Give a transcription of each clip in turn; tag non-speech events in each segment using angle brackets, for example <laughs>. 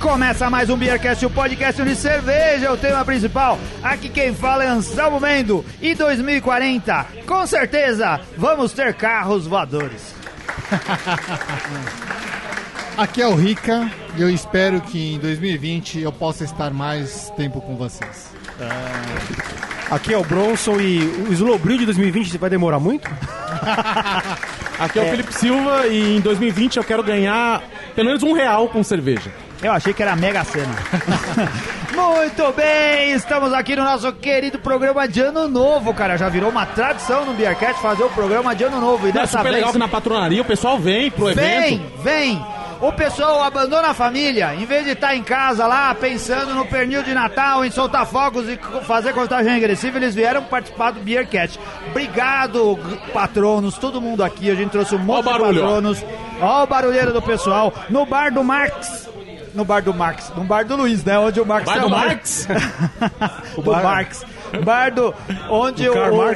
começa mais um Beercast, o podcast de cerveja, é o tema principal. Aqui quem fala é Anselmo Mendo. E 2040, com certeza, vamos ter carros voadores. <laughs> Aqui é o Rica e eu espero que em 2020 eu possa estar mais tempo com vocês. Aqui é o Bronson e o Slowbrew de 2020 vai demorar muito? <laughs> Aqui é o Felipe Silva e em 2020 eu quero ganhar pelo menos um real com cerveja. Eu achei que era Mega Sena. <laughs> Muito bem, estamos aqui no nosso querido programa de Ano Novo, cara. Já virou uma tradição no Beercast fazer o programa de Ano Novo. E É dessa super vez... legal que na patronaria o pessoal vem pro Vem, evento. vem! O pessoal abandona a família, em vez de estar em casa lá pensando no pernil de Natal, em soltar fogos e fazer contagem regressiva, eles vieram participar do Beercat. Obrigado, patronos, todo mundo aqui. A gente trouxe um monte Ó de barulho, patronos. Ó o barulheiro do pessoal. No bar do Marx. No bar do Marx, no bar do Luiz, né? Onde o Marx Bar do. Marx? <laughs> o do Marx. Bar do. Onde o, o,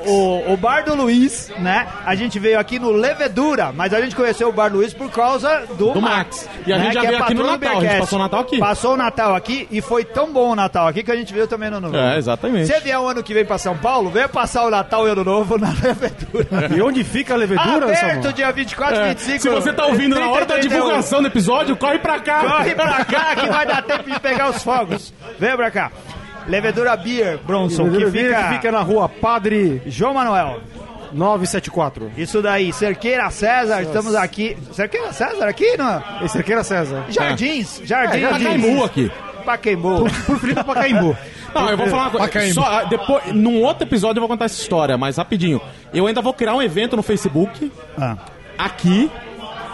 o, o bar do Luiz, né? A gente veio aqui no Levedura, mas a gente conheceu o bar do Luiz por causa do, Do Max. E a gente já que é veio aqui no Natal, a gente passou o Natal aqui. Passou o Natal aqui e foi tão bom o Natal aqui que a gente veio também no Ano Novo. É, exatamente. Se vier o ano que vem pra São Paulo, venha passar o Natal e o Ano Novo na <laughs> Levedura. E onde fica a levedura, Aberto Samuel? dia 24 e É, 25. Se você tá ouvindo na hora da 30, 31. divulgação do episódio, corre pra cá. Corre pra cá que vai dar tempo de pegar os fogos. Vem pra cá. Levedura Beer, Bronson, Levedura que Beer, fica... que fica na rua Padre João Manuel. 974. Isso daí, Cerqueira César, estamos aqui. Cerqueira César aqui, não? Aqui era César. Jardins, Jardins. É, Pacaembu aqui. Pacaembu. Por Felipe Pacaembu. Não, eu vou falar uma coisa. Pacaembu. Só, ah, depois, num outro episódio eu vou contar essa história, mas rapidinho. Eu ainda vou criar um evento no Facebook, Ah. aqui,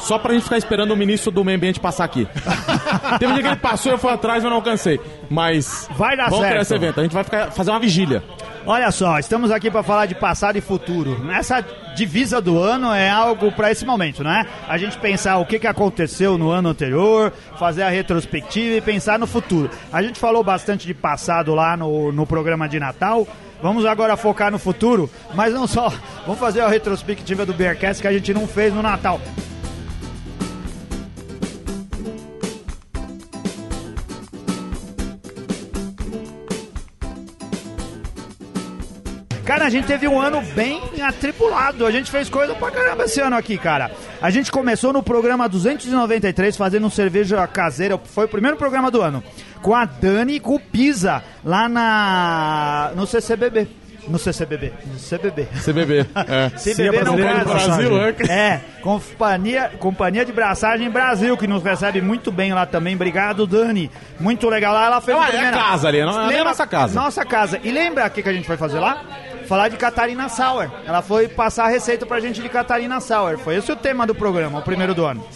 só pra gente ficar esperando o ministro do meio ambiente passar aqui. <laughs> Teve um dia que ele passou, eu fui atrás, mas não alcancei. Mas. Vai dar vamos certo. criar esse evento. A gente vai ficar, fazer uma vigília. Olha só, estamos aqui para falar de passado e futuro. Essa divisa do ano é algo para esse momento, né? A gente pensar o que, que aconteceu no ano anterior, fazer a retrospectiva e pensar no futuro. A gente falou bastante de passado lá no, no programa de Natal. Vamos agora focar no futuro, mas não só. Vamos fazer a retrospectiva do Bearcast que a gente não fez no Natal. Cara, a gente teve um ano bem atribulado. A gente fez coisa pra caramba esse ano aqui, cara. A gente começou no programa 293 fazendo um cerveja caseira. Foi o primeiro programa do ano. Com a Dani e com o Pisa, lá na. no CCBB. No CCBB. No CBB. CBB. <laughs> É. CBB no Brasileira de caso. Brasil, é. É, Companhia, Companhia de Braçagem Brasil, que nos recebe muito bem lá também. Obrigado, Dani. Muito legal lá. Ela fez É, a é a casa ali, não- ali é a nossa casa. Nossa casa. E lembra o que, que a gente foi fazer lá? Falar de Catarina Sauer. Ela foi passar a receita pra gente de Catarina Sauer. Foi esse o tema do programa, o primeiro do ano.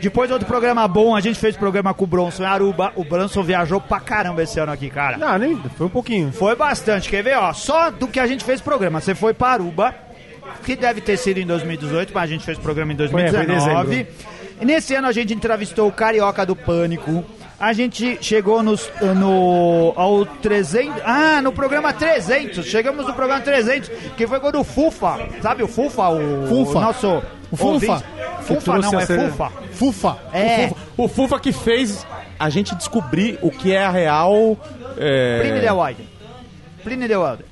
Depois outro programa bom, a gente fez programa com o Bronson em Aruba. O Bronson viajou pra caramba esse ano aqui, cara. Ah, nem. Foi um pouquinho. Foi bastante. Quer ver, ó? Só do que a gente fez programa. Você foi para Aruba, que deve ter sido em 2018, mas a gente fez programa em Foi, foi em 2019. e nesse ano a gente entrevistou o Carioca do Pânico. A gente chegou nos, no, ao 300. Ah, no programa 300. Chegamos no programa 300, que foi quando o Fufa, sabe o Fufa? O, Fufa. o nosso. O Fufa. Fufa não, é cena- Fufa. Fufa. É, O Fufa que fez a gente descobrir o que é a real. É... Pliny the Wilder. Pliny the Wilder.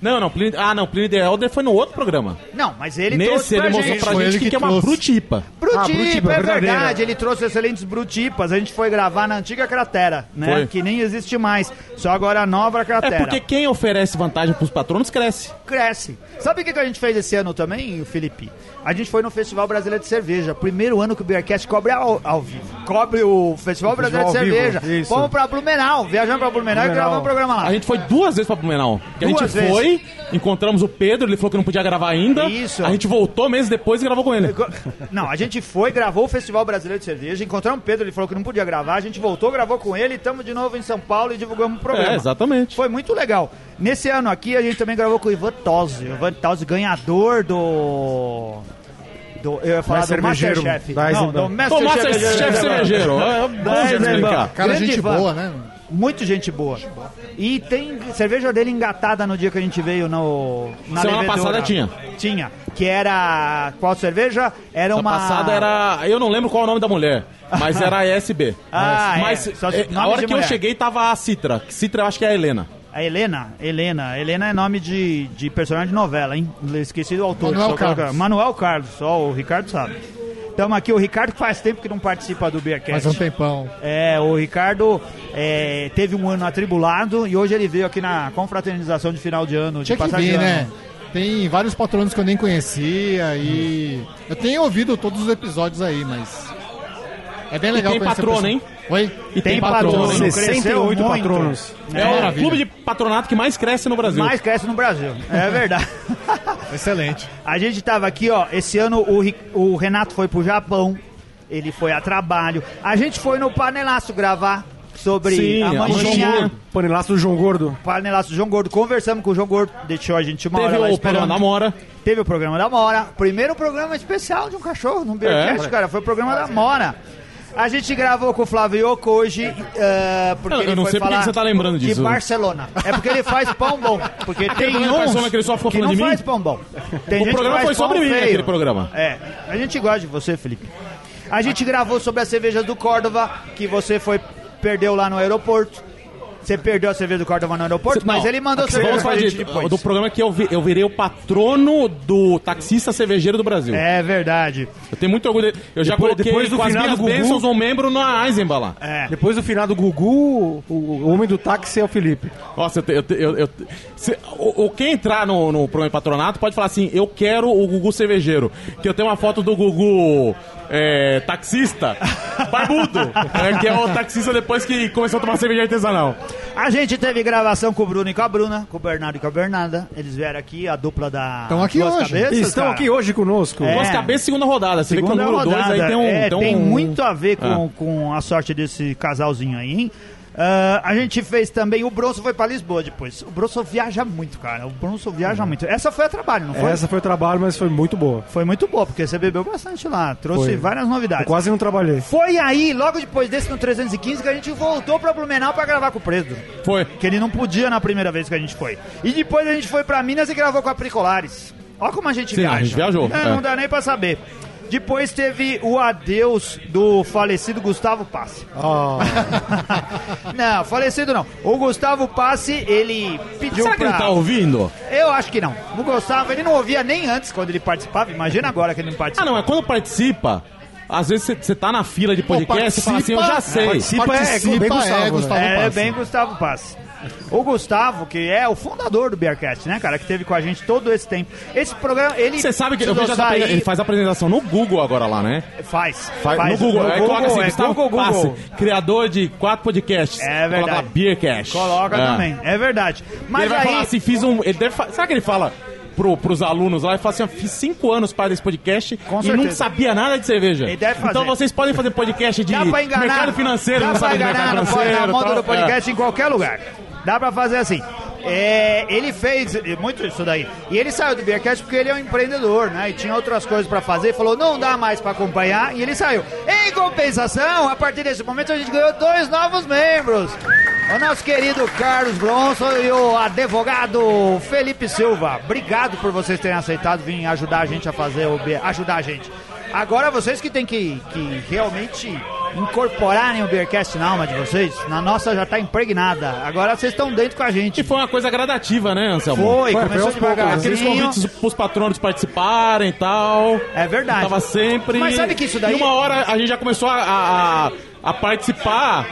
Não, não, Pliny... Ah, não, Pliny the Elder foi no outro programa. Não, mas ele Nesse trouxe ele pra mostrou gente. pra Foi gente ele o que, que que é uma trouxe. brutipa. Brutipa, Ah, brutipa, é verdadeira. verdade. Ele trouxe excelentes brutipas. A gente foi gravar na antiga cratera, né? Foi. Que nem existe mais. Só agora a nova É cratera. porque quem oferece vantagem pros patronos cresce. Cresce. Sabe o que, que a gente fez esse ano também, Felipe? A gente foi no Festival Brasileiro de Cerveja. Primeiro ano que o Beercast cobre ao, ao vivo. Cobre o Festival Brasileiro de Cerveja. vivo. Fomos pra Blumenau. Viajamos pra Blumenau, e Blumenau. gravamos um programa lá. A gente foi duas vezes pra Blumenau. Que a Duas gente vezes. foi, encontramos o Pedro, ele falou que não podia gravar ainda. Isso. A gente voltou meses depois e gravou com ele. <laughs> Não, a gente foi, gravou o Festival Brasileiro de Cerveja, encontramos o Pedro, ele falou que não podia gravar, a gente voltou, gravou com ele, estamos de novo em São Paulo e divulgamos o programa. É, exatamente. Foi muito legal. Nesse ano aqui a gente também gravou com o Ivan Tosi. O Ivan Tosi, ganhador do. Do eu ia falar Mais do cervejeiro Masterchef. da Não, do Masterchef Chef cervejeiro. É Da Eisenbahn. Cara, Grande gente boa, né? Muito gente boa. E tem cerveja dele engatada no dia que a gente veio no, na Semana levedura. passada tinha. Tinha. Que era. Qual cerveja? Era Essa uma. passada era. Eu não lembro qual é o nome da mulher, mas era a ESB. Ah, é. mas Só é, a hora que eu mulher. cheguei tava a Citra. Citra eu acho que é a Helena. A Helena, Helena. Helena é nome de, de personagem de novela, hein? Esqueci do autor. Manuel colocar- Carlos. Manuel Carlos, só o Ricardo sabe. Estamos aqui, o Ricardo faz tempo que não participa do Beercast. Faz um tempão. É, o Ricardo é, teve um ano atribulado e hoje ele veio aqui na confraternização de final de ano. Tinha de que passagem vir, de ano. né? Tem vários patronos que eu nem conhecia e. Eu tenho ouvido todos os episódios aí, mas. É bem legal tem conhecer patrono, hein? Oi? E tem, Tem patrono. patrono. hein? Cresceu 68 muito. patronos. É, o Maravilha. clube de patronato que mais cresce no Brasil. Mais cresce no Brasil, é verdade. <laughs> Excelente. A gente tava aqui, ó, esse ano o, o Renato foi pro Japão, ele foi a trabalho. A gente foi no Panelaço gravar sobre Sim, a manchinha. Panelaço do João Gordo. Panelaço do João Gordo, conversamos com o João Gordo, deixou a gente uma hora Teve lá o esperando. programa da Mora. Teve o programa da Mora, primeiro programa especial de um cachorro no Beercast, É. cara, foi o programa da Mora. A gente gravou com o Flávio Yoko hoje, eh, porque Eu- eu ele não foi sei por que falar você tá lembrando disso. De Barcelona. É porque ele faz pão bom. Porque tem uns Barcelona que ele só ficou que falando não de mim? faz pão bom. Tem O que programa faz foi pão sobre mim, feio. aquele programa. É, a gente gosta de você, Felipe. A gente gravou sobre as cervejas do Córdova, que você foi perdeu lá no aeroporto. Você perdeu a cerveja do Córdova no aeroporto, mas Não, ele mandou aqui, cerveja vamos pra gente de- depois. do programa que eu, vi- eu virei o patrono do taxista cervejeiro do Brasil. É verdade. Eu tenho muito orgulho. Eu já Depois- coloquei depois do com as final minhas do Gugu- bênçãos um membro na Eisenbahn lá. É. Depois do final do Gugu, o, o homem do táxi é o Felipe. Nossa, eu, te- eu, te- eu, eu- se- o, o- quem entrar no, no programa de patronato pode falar assim: eu quero o Gugu cervejeiro. Que eu tenho uma foto do Gugu é, taxista, barbudo, é, que é o taxista depois que começou a tomar cerveja artesanal. A gente teve gravação com o Bruno e com a Bruna, com o Bernardo e com a Bernarda. Eles vieram aqui, a dupla da. Tão aqui Duas hoje. Cabeças, estão cara. aqui hoje conosco. É. Duas cabeças, segunda rodada. Você Segunda vê que o número 2 rodada. aí tem um. É, tem tem um- muito a ver com, Ah. com a sorte desse casalzinho aí, hein? Ah, a gente fez também, o Bronson foi pra Lisboa depois. O Bronson viaja muito, cara. O Bronson viaja muito. Essa foi a trabalho, não foi? Essa foi o trabalho, mas foi muito boa. Foi muito boa, porque você bebeu bastante lá. Trouxe Foi. várias Eu novidades. quase não trabalhei. Foi aí, logo depois desse, no 315, que a gente voltou pra Blumenau pra gravar com o Preso. Foi. Que ele não podia na primeira vez que a gente foi. E depois a gente foi pra Minas e gravou com a Pricolares. Olha como a gente Sim, viaja. a gente viajou, É, é. Não dá nem pra saber. Depois teve o adeus do falecido Gustavo Passe. Ah, <laughs> não, falecido não. O Gustavo Passe, ele pediu Será que pra... ele tá ouvindo? Eu acho que não. O Gustavo, ele não ouvia nem antes quando ele participava. Imagina agora que ele não Ah, participa. não, é quando participa. Às vezes você tá na fila de podcast e fala assim, eu já sei. participa. Participa, é bem Gustavo, é, né? Gustavo É, Passe. bem Gustavo Passe. O Gustavo, que é o fundador do Bearcast, né, cara? Que teve com a gente todo esse tempo. Esse programa, ele. Você sabe que eu vejo sair- ele faz apresentação no Google agora lá, né? Faz. Faz, faz. no Google. Aí coloca assim, é Gustavo Google, Passe, Google. criador de quatro podcasts. É verdade. Coloca Beercast. Coloca É. também, é verdade. Mas ele vai aí. falar assim, fiz um... Ele deve, será que ele fala pro, pros alunos lá? Ele fala assim, ó, fiz cinco anos para desse podcast Com e certeza. não sabia nada de cerveja. Ele deve fazer. Então vocês podem fazer podcast de mercado financeiro, dá não sabe de enganar mercado no, financeiro. na moda tal. do podcast em qualquer lugar. Dá pra fazer assim. É, ele fez muito isso daí. E ele saiu do Beercast porque ele é um empreendedor, né? E tinha outras coisas pra fazer. Falou, não dá mais pra acompanhar. E ele saiu. Em compensação, a partir desse momento, a gente ganhou dois novos membros. O nosso querido Carlos Bronson e o advogado Felipe Silva. Obrigado por vocês terem aceitado vir ajudar a gente a fazer o ajudar a gente. Agora vocês que têm que, que realmente incorporarem o Beercast na alma de vocês. Na nossa já tá impregnada. Agora vocês estão dentro com a gente. E foi uma coisa gradativa, né, Anselmo? Foi, Foi, começou poucos. Aqueles convites pros patronos participarem e tal. É verdade. Tava sempre. Mas sabe que isso daí- E uma hora a gente já começou a, a, a participar.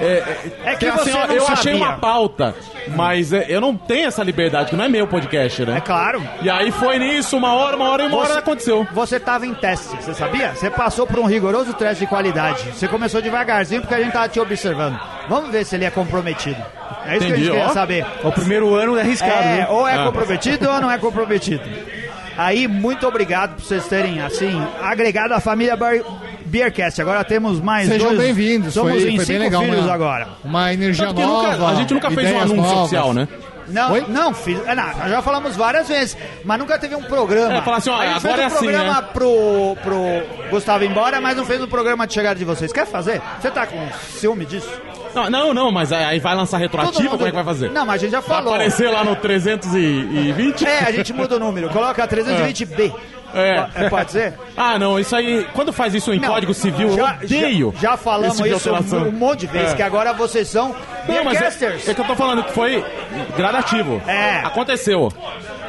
É, É que assim, você ó, eu achei sabia. uma pauta, mas é, eu não tenho essa liberdade, que não é meu podcast, né? É claro. E aí foi nisso, uma hora, uma hora e uma hora aconteceu. Você estava em teste, você sabia? Você passou por um rigoroso teste de qualidade. Você começou devagarzinho porque a gente tava te observando. Vamos ver se ele é comprometido. É isso que a Entendi, gente queria saber. o primeiro ano é arriscado, É, né? ou é Ah. comprometido ou não é comprometido. Aí, muito obrigado por vocês terem, assim, agregado a família Bar- Beercast. Agora temos mais Sejam dois. bem-vindos. Somos Foi, em foi cinco bem legal. filhos uma, agora. Uma energia que nova. nunca- a gente nunca fez um anúncio novas. oficial, né? Não, Oi? não, fiz. é, não, nós já falamos várias vezes, mas nunca teve um programa. É, falar assim, ó, a gente agora fez é um assim, programa né? pro, pro Gustavo ir embora, mas não fez um programa de chegada de vocês. Quer fazer? Você tá com ciúme disso? Não, não, não, mas aí vai lançar retroativo, mundo- como é que vai fazer? Não, mas a gente já Vai falou. aparecer lá no 320? É, a gente muda o número, coloca 320B. É. É, Pode ser? Ah, não, isso aí. Quando faz isso em Não, Código Civil, já, eu odeio. Já, já falamos tipo de isso um, um monte de vezes, É. que agora vocês são Não, mas é, é que eu tô falando que foi gradativo. É. Aconteceu.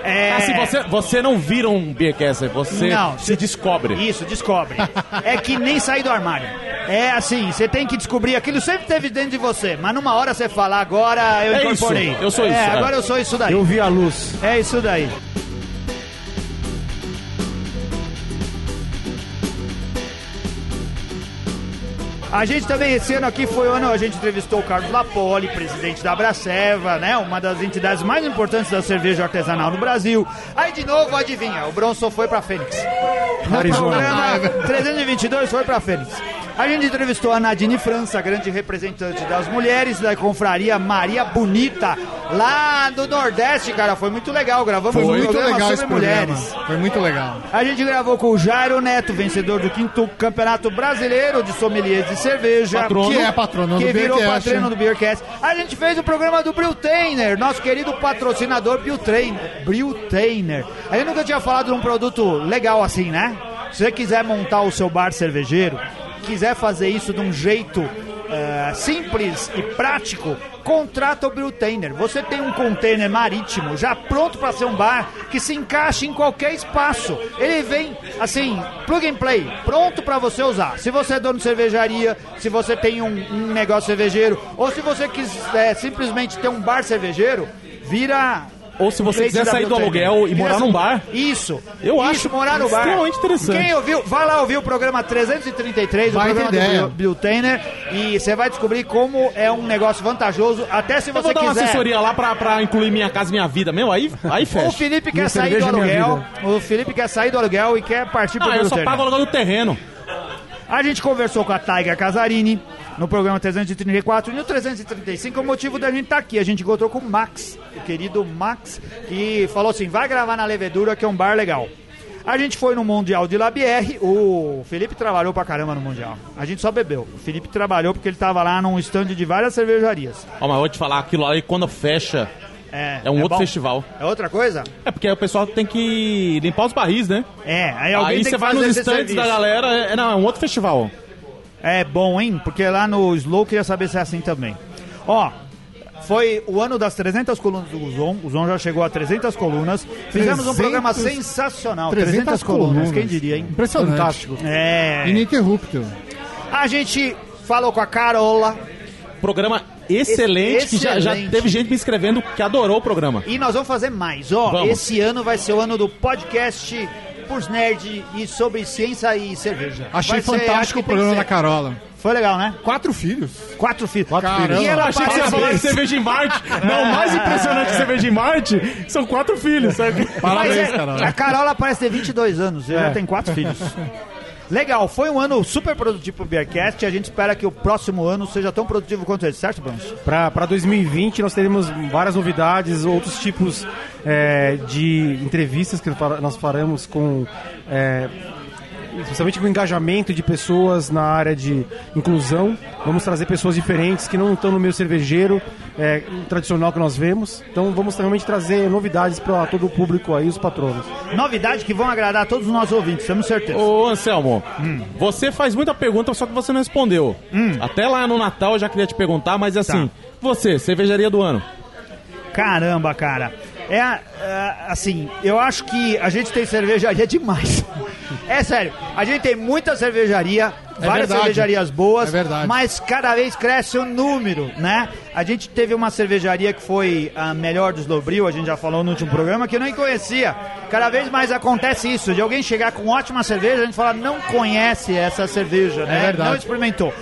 É. Assim, você, você não vira um Beercaster, você Não, se descobre. Isso, descobre. é que nem sair do armário. É assim, você tem que descobrir aquilo sempre teve dentro de você, mas numa hora você fala, agora eu É incorporei. isso, eu sou isso, É, é. agora eu sou isso daí. Eu vi a luz. É isso daí. A gente também, esse ano aqui foi o ano, a gente entrevistou o Carlos Lapoli, presidente da Braceva, né? Uma das entidades mais importantes da cerveja artesanal no Brasil. Aí de novo, adivinha, o Bronson foi pra Fênix. No <laughs> programa 322 foi pra Fênix. A gente entrevistou a Nadine França, grande representante das mulheres da confraria Maria Bonita, lá do Nordeste, cara. Foi muito legal, gravamos Foi um muito programa legal sobre programa. mulheres. Foi muito legal. A gente gravou com o Jairo Neto, vencedor do quinto Campeonato Brasileiro de Sommeliers de Cerveja. Patrono. Que é patrono que do virou Beercast. patrono do Beercast. A gente fez o programa do Brewtainer, nosso querido patrocinador Brewtainer. Brewtainer. A gente nunca tinha falado de um produto legal assim, né? Se você quiser montar o seu bar cervejeiro, quiser fazer isso de um jeito eh, simples e prático, contrata o Brewtainer. Você tem um container marítimo já pronto para ser um bar que se encaixa em qualquer espaço. Ele vem assim, plug and play, pronto para você usar. Se você é dono de cervejaria, se você tem um, um negócio cervejeiro, ou se você quiser simplesmente ter um bar cervejeiro, vira Ou se você quiser sair do aluguel e morar num bar. Isso. Eu Isso, acho morar no bar. extremamente interessante. Quem ouviu, vai lá ouvir o programa 333, Vai o programa ideia. do Brewtainer, e você vai descobrir como é um negócio vantajoso, até se Eu você vou dar uma quiser. assessoria lá pra, pra incluir minha casa e minha vida, meu, aí, aí O fecha. Felipe quer Minha sair do aluguel. O Felipe quer sair do aluguel e quer partir pro Ah, eu só pago o aluguel do terreno. A gente conversou com a Taiga Casarini no programa 334 e no 335 o motivo da gente estar aqui. A gente encontrou com o Max, o querido Max, que falou assim: vai gravar na Levedura, que é um bar legal. A gente foi no Mundial de Labierre, o Felipe trabalhou pra caramba no Mundial. A gente só bebeu. O Felipe trabalhou porque ele tava lá num stand de várias cervejarias. Ó, mas vou te falar, aquilo aí quando fecha É, é um outro bom? festival. É outra coisa? É porque aí o pessoal tem que limpar os barris, né? É, aí alguém aí tem você vai nos stands da galera, é, não, é um outro festival. É bom, hein? Porque lá no Slow queria saber se é assim também. Ó, foi o ano das 300 colunas do Zon. O Zon já chegou a 300 colunas. Fizemos um 300 programa sensacional. 300 300, colunas. colunas. Quem diria, hein? Impressionante. Fantástico. É. Ininterrupto. A gente falou com a Carola Programa excelente, que já, já Excelente. teve gente me escrevendo que adorou o programa. e nós vamos fazer mais. Ó, Vamos. esse ano vai ser o ano do podcast pros nerd e sobre ciência e cerveja. Achei ser- fantástico o programa da. Carola. Foi legal, né? Quatro filhos. Quatro filhos. Caramba. E ela achei que você ia falar de cerveja em Marte. <laughs> Não, o mais impressionante que cerveja em Marte são quatro filhos, sabe? Parabéns, é, Carola. A Carola parece ter 22 anos, É. ela já tem quatro filhos. <laughs> Legal, foi um ano super produtivo pro Beercast e a gente espera que o próximo ano seja tão produtivo quanto esse, certo, Bronson? Para 2020 nós teremos várias novidades, outros tipos é, de entrevistas que nós faremos com. É, especialmente com engajamento de pessoas na área de inclusão. Vamos trazer pessoas diferentes que não estão no meio cervejeiro é, tradicional que nós vemos. Então vamos realmente trazer novidades para todo o público aí, os patronos. Novidade que vão agradar a todos os nossos ouvintes, temos certeza. Ô, Anselmo, você faz muita pergunta, só que você não respondeu. Até lá no Natal eu já queria te perguntar, mas assim, você, cervejaria do ano. Caramba, cara. É, é, assim, eu acho que a gente tem cervejaria demais. <laughs> É sério, a gente tem muita cervejaria, várias verdade. cervejarias boas, É verdade. mas cada vez cresce o número, né? A gente teve uma cervejaria que foi a melhor dos Lobril, a gente já falou no último programa, que eu nem conhecia. Cada vez mais acontece isso, de alguém chegar com ótima cerveja, a gente fala, não conhece essa cerveja, né? verdade. Não experimentou.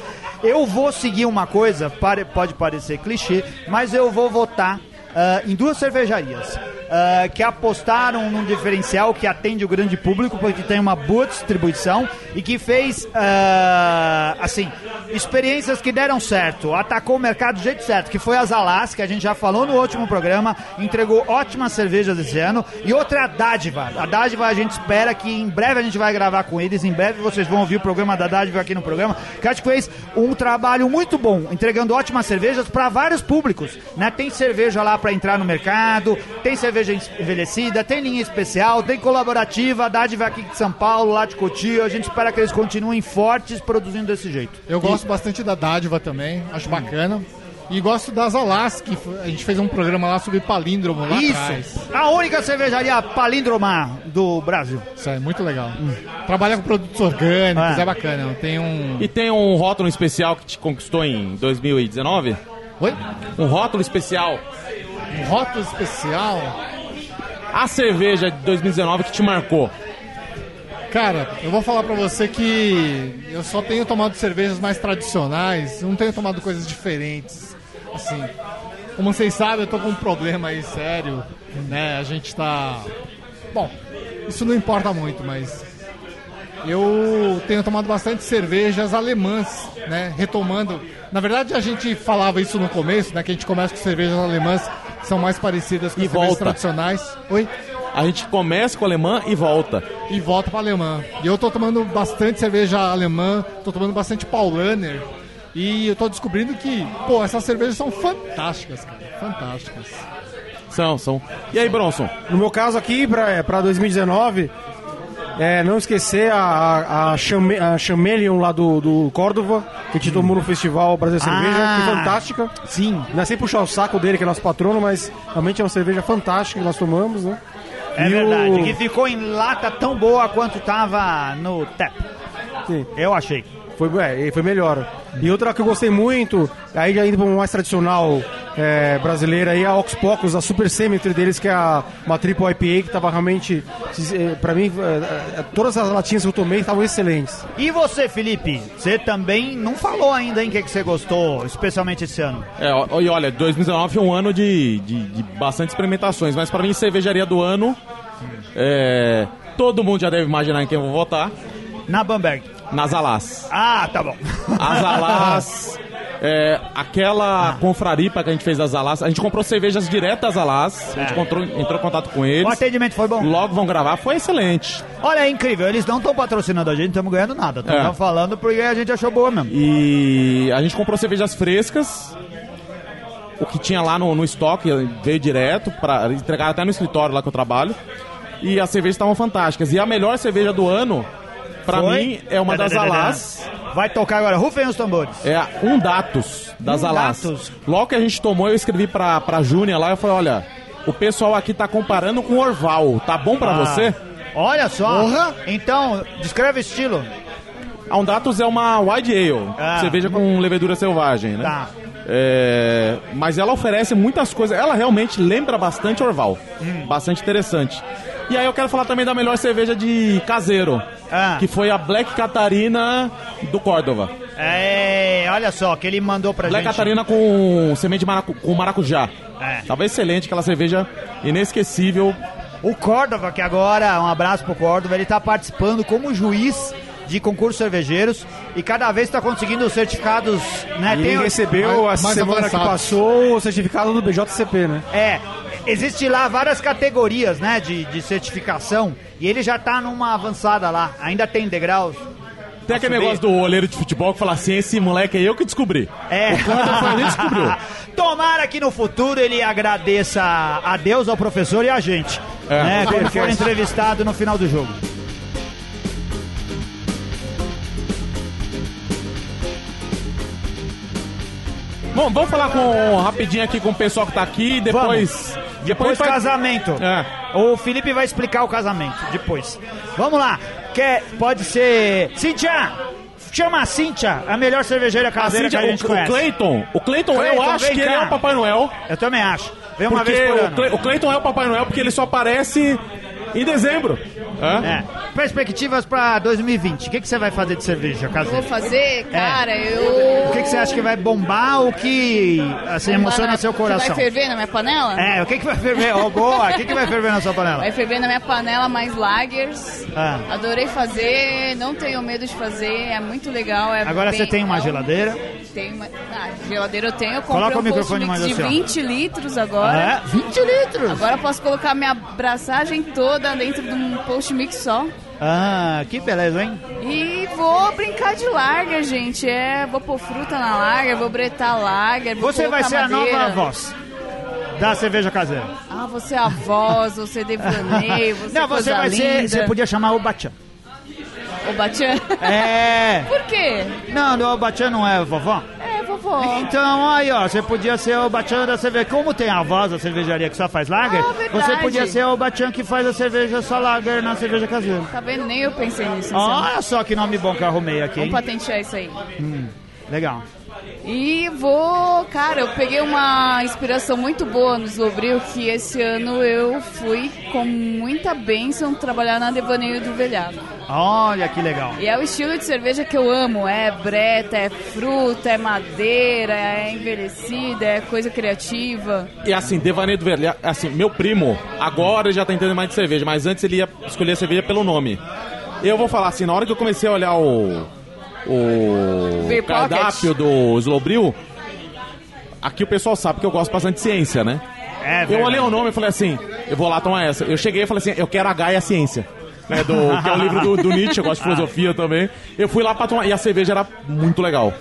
Eu vou seguir uma coisa, pode parecer clichê, mas eu vou votar ah, em duas cervejarias. Ah, que apostaram num diferencial que atende o grande público, porque tem uma boa distribuição e que fez, ah, assim, experiências que deram certo, atacou o mercado do jeito certo, que foi a Zalas, que a gente já falou no último programa, entregou ótimas cervejas esse ano, e outra é a Dádiva. A Dádiva a gente espera que em breve a gente vai gravar com eles, em breve vocês vão ouvir o programa da Dádiva aqui no programa, que acho que fez um trabalho muito bom, entregando ótimas cervejas para vários públicos, né? Tem cerveja lá para entrar no mercado, tem cerveja envelhecida, tem linha especial, tem colaborativa, a Dádiva aqui de São Paulo, lá de Cotia, a gente espera que eles continuem fortes produzindo desse jeito. Eu gosto bastante da Dádiva também, acho bacana. E gosto das Alas, que a gente fez um programa lá sobre palíndromo lá atrás. Isso, a única cervejaria palindromar do Brasil. Isso é muito legal. Trabalha com produtos orgânicos, É. é, bacana. Tem um. E tem um rótulo especial que te conquistou em 2019? Oi? Um rótulo especial. Rótulo especial. A cerveja de 2019 que te marcou. Cara, eu vou falar pra você que eu só tenho tomado cervejas mais tradicionais, não tenho tomado coisas diferentes. Assim, como vocês sabem, eu tô com um problema aí sério, né? A gente tá. Bom, isso não importa muito, mas eu tenho tomado bastante cervejas alemãs, né? Retomando. Na verdade, a gente falava isso no começo, né? Que a gente começa com cervejas alemãs são mais parecidas com E as cervejas volta. tradicionais. Oi? A gente começa com o alemã e volta. e volta pra alemã. E eu tô tomando bastante cerveja alemã, tô tomando bastante Paulaner. E eu tô descobrindo que, pô, essas cervejas são fantásticas, cara. Fantásticas. São, são. E aí, Bronson? No meu caso aqui, para 2019, é, não esquecer a, a, a, Chame, a Chameleon lá do, do Córdova, que gente tomou no Festival Brasil Cerveja, Ah. que é fantástica. Sim, Não é sem puxar o saco dele, que é nosso patrono, mas realmente é uma cerveja fantástica que nós tomamos, né? é E verdade. o- Que ficou em lata tão boa quanto tava no TEP. Sim. Eu achei. Foi, é, foi melhor. E outra que eu gostei muito, aí já indo para uma mais tradicional é, brasileira, aí a Ox Pocos, a Super Cemetery deles, que é a, uma triple IPA que tava realmente, é, para mim, é, é, todas as latinhas que eu tomei estavam excelentes. E você, Felipe? Você também não falou ainda, hein, o que, que você gostou, especialmente esse ano. É, e olha, 2019 foi um ano de, de, de bastante experimentações, mas pra mim, cervejaria do ano. é, todo mundo já deve imaginar em quem eu vou votar. Na Bamberg. Nas Alas. Ah, tá bom. As Alas. <laughs> é, aquela confraripa que a gente fez das Alas. A gente comprou cervejas direto das Alas. A gente É. encontrou, entrou em contato com o eles. atendimento foi bom. Logo vão gravar. Foi excelente. Olha, é incrível. Eles não estão patrocinando a gente, não estamos ganhando nada. É. Estão falando porque a gente achou boa mesmo. E a gente comprou cervejas frescas. O que tinha lá no, no estoque veio direto para entregar até no escritório lá que eu trabalho. E as cervejas estavam fantásticas. E a melhor cerveja do ano, pra Foi? mim, é uma das Alas. Vai tocar agora. Rufem os tambores. É a um datus das Um Alas. Datus. Logo que a gente tomou, eu escrevi pra, pra Júnia lá, eu falei, olha, o pessoal aqui tá comparando com o Orval, tá bom pra Ah, você? Olha só. Porra. Então, descreve o estilo. A um datus é uma Wide Ale, Ah. cerveja com levedura selvagem, né? Tá. É, mas ela oferece muitas coisas, ela realmente lembra bastante Orval, Hum. bastante interessante. E aí eu quero falar também da melhor cerveja de caseiro, Ah. que foi a Black Catarina do Córdova. É, olha só, que ele mandou pra Black gente. Catarina com semente de maracu com maracujá. É. Tava excelente, aquela cerveja inesquecível. O Córdova, que agora, um abraço pro Córdova, ele tá participando como juiz de concursos cervejeiros e cada vez está conseguindo os certificados, né? Ele o- recebeu, mais- mais semana que passou, o certificado do BJCP, né? É, existe lá várias categorias, né, de, de certificação e ele já tá numa avançada lá, ainda tem degraus. Tem aquele subir. negócio do olheiro de futebol que fala assim: esse moleque é eu que descobri. É. O foi ele descobriu. <laughs> Tomara que no futuro ele agradeça a Deus, ao professor e a gente, É. né, quando for entrevistado no final do jogo. Bom, vamos falar com rapidinho aqui com o pessoal que tá aqui e depois. Depois vai- casamento. É. O Felipe vai explicar o casamento depois. Vamos lá. Quer, pode ser. Cíntia! Chama a Cíntia, a melhor cervejeira A caseira Cíntia, que a gente o, o conhece. Cleiton, o Cleiton, eu acho que ele é o Papai Noel. Eu também acho. Vem uma vez por o, ano. O Cleiton é o Papai Noel porque ele só aparece em dezembro. É? É. perspectivas pra 2020. O que, que você vai fazer de cerveja, Eu vou fazer, cara, eu. O que, que você acha que vai bombar ou que assim, emociona seu Que coração? vai ferver na minha panela? É, o que, que vai ferver? Ó, boa! O que, que vai ferver na sua panela? Vai ferver na minha panela mais lagers. Ah. Adorei fazer, não tenho medo de fazer, é muito legal. É Agora bem- você tem uma é um- geladeira. Tenho uma... Ah, geladeira eu tenho, eu Coloca comprei o um microfone post mais de assim, ó. 20 litros agora. É, 20 litros! Agora eu posso colocar minha abraçagem toda dentro de um post mix só. Ah, que beleza, hein? E vou brincar de lager, gente. É, vou pôr fruta na lager, vou bretar. Vou Você vai ser a madeira. nova voz da cerveja caseira. Ah, você é a voz, você é devaneio, você Não, é você vai ser. linda. Você podia chamar o Bachan. O Batian. É. <laughs> Por quê? Não, o Bachan não é vovó? É, vovó. Então, aí, ó, você podia ser o Bachan da cerveja. Como tem a voz da cervejaria que só faz lager, Ah, você podia ser o Bachan que faz a cerveja só lager na cerveja caseira. Tá vendo? Nem eu pensei nisso. Luciano. Olha só que nome bom que eu arrumei aqui, hein? Vamos patentear isso aí. Legal. E vou, cara, eu peguei uma inspiração muito boa no Slobril, que esse ano eu fui com muita bênção trabalhar na Devaneio do Velhado. Olha que legal. E é o estilo de cerveja que eu amo, é breta, é fruta, é madeira, é envelhecida, é coisa criativa. E assim, devaneio do velho, assim, meu primo, agora já tá entendendo mais de cerveja, mas antes ele ia escolher a cerveja pelo nome. Eu vou falar assim, na hora que eu comecei a olhar o. O Beer cardápio do Slowbril, aqui o pessoal sabe que eu gosto bastante de ciência, né? É Eu olhei o nome e falei assim, eu vou lá tomar essa. Eu cheguei e falei assim, eu quero a Gaia Ciência. Né, do, que é o livro do, do Nietzsche, eu gosto de filosofia também. Eu fui lá pra tomar, e a cerveja era muito legal.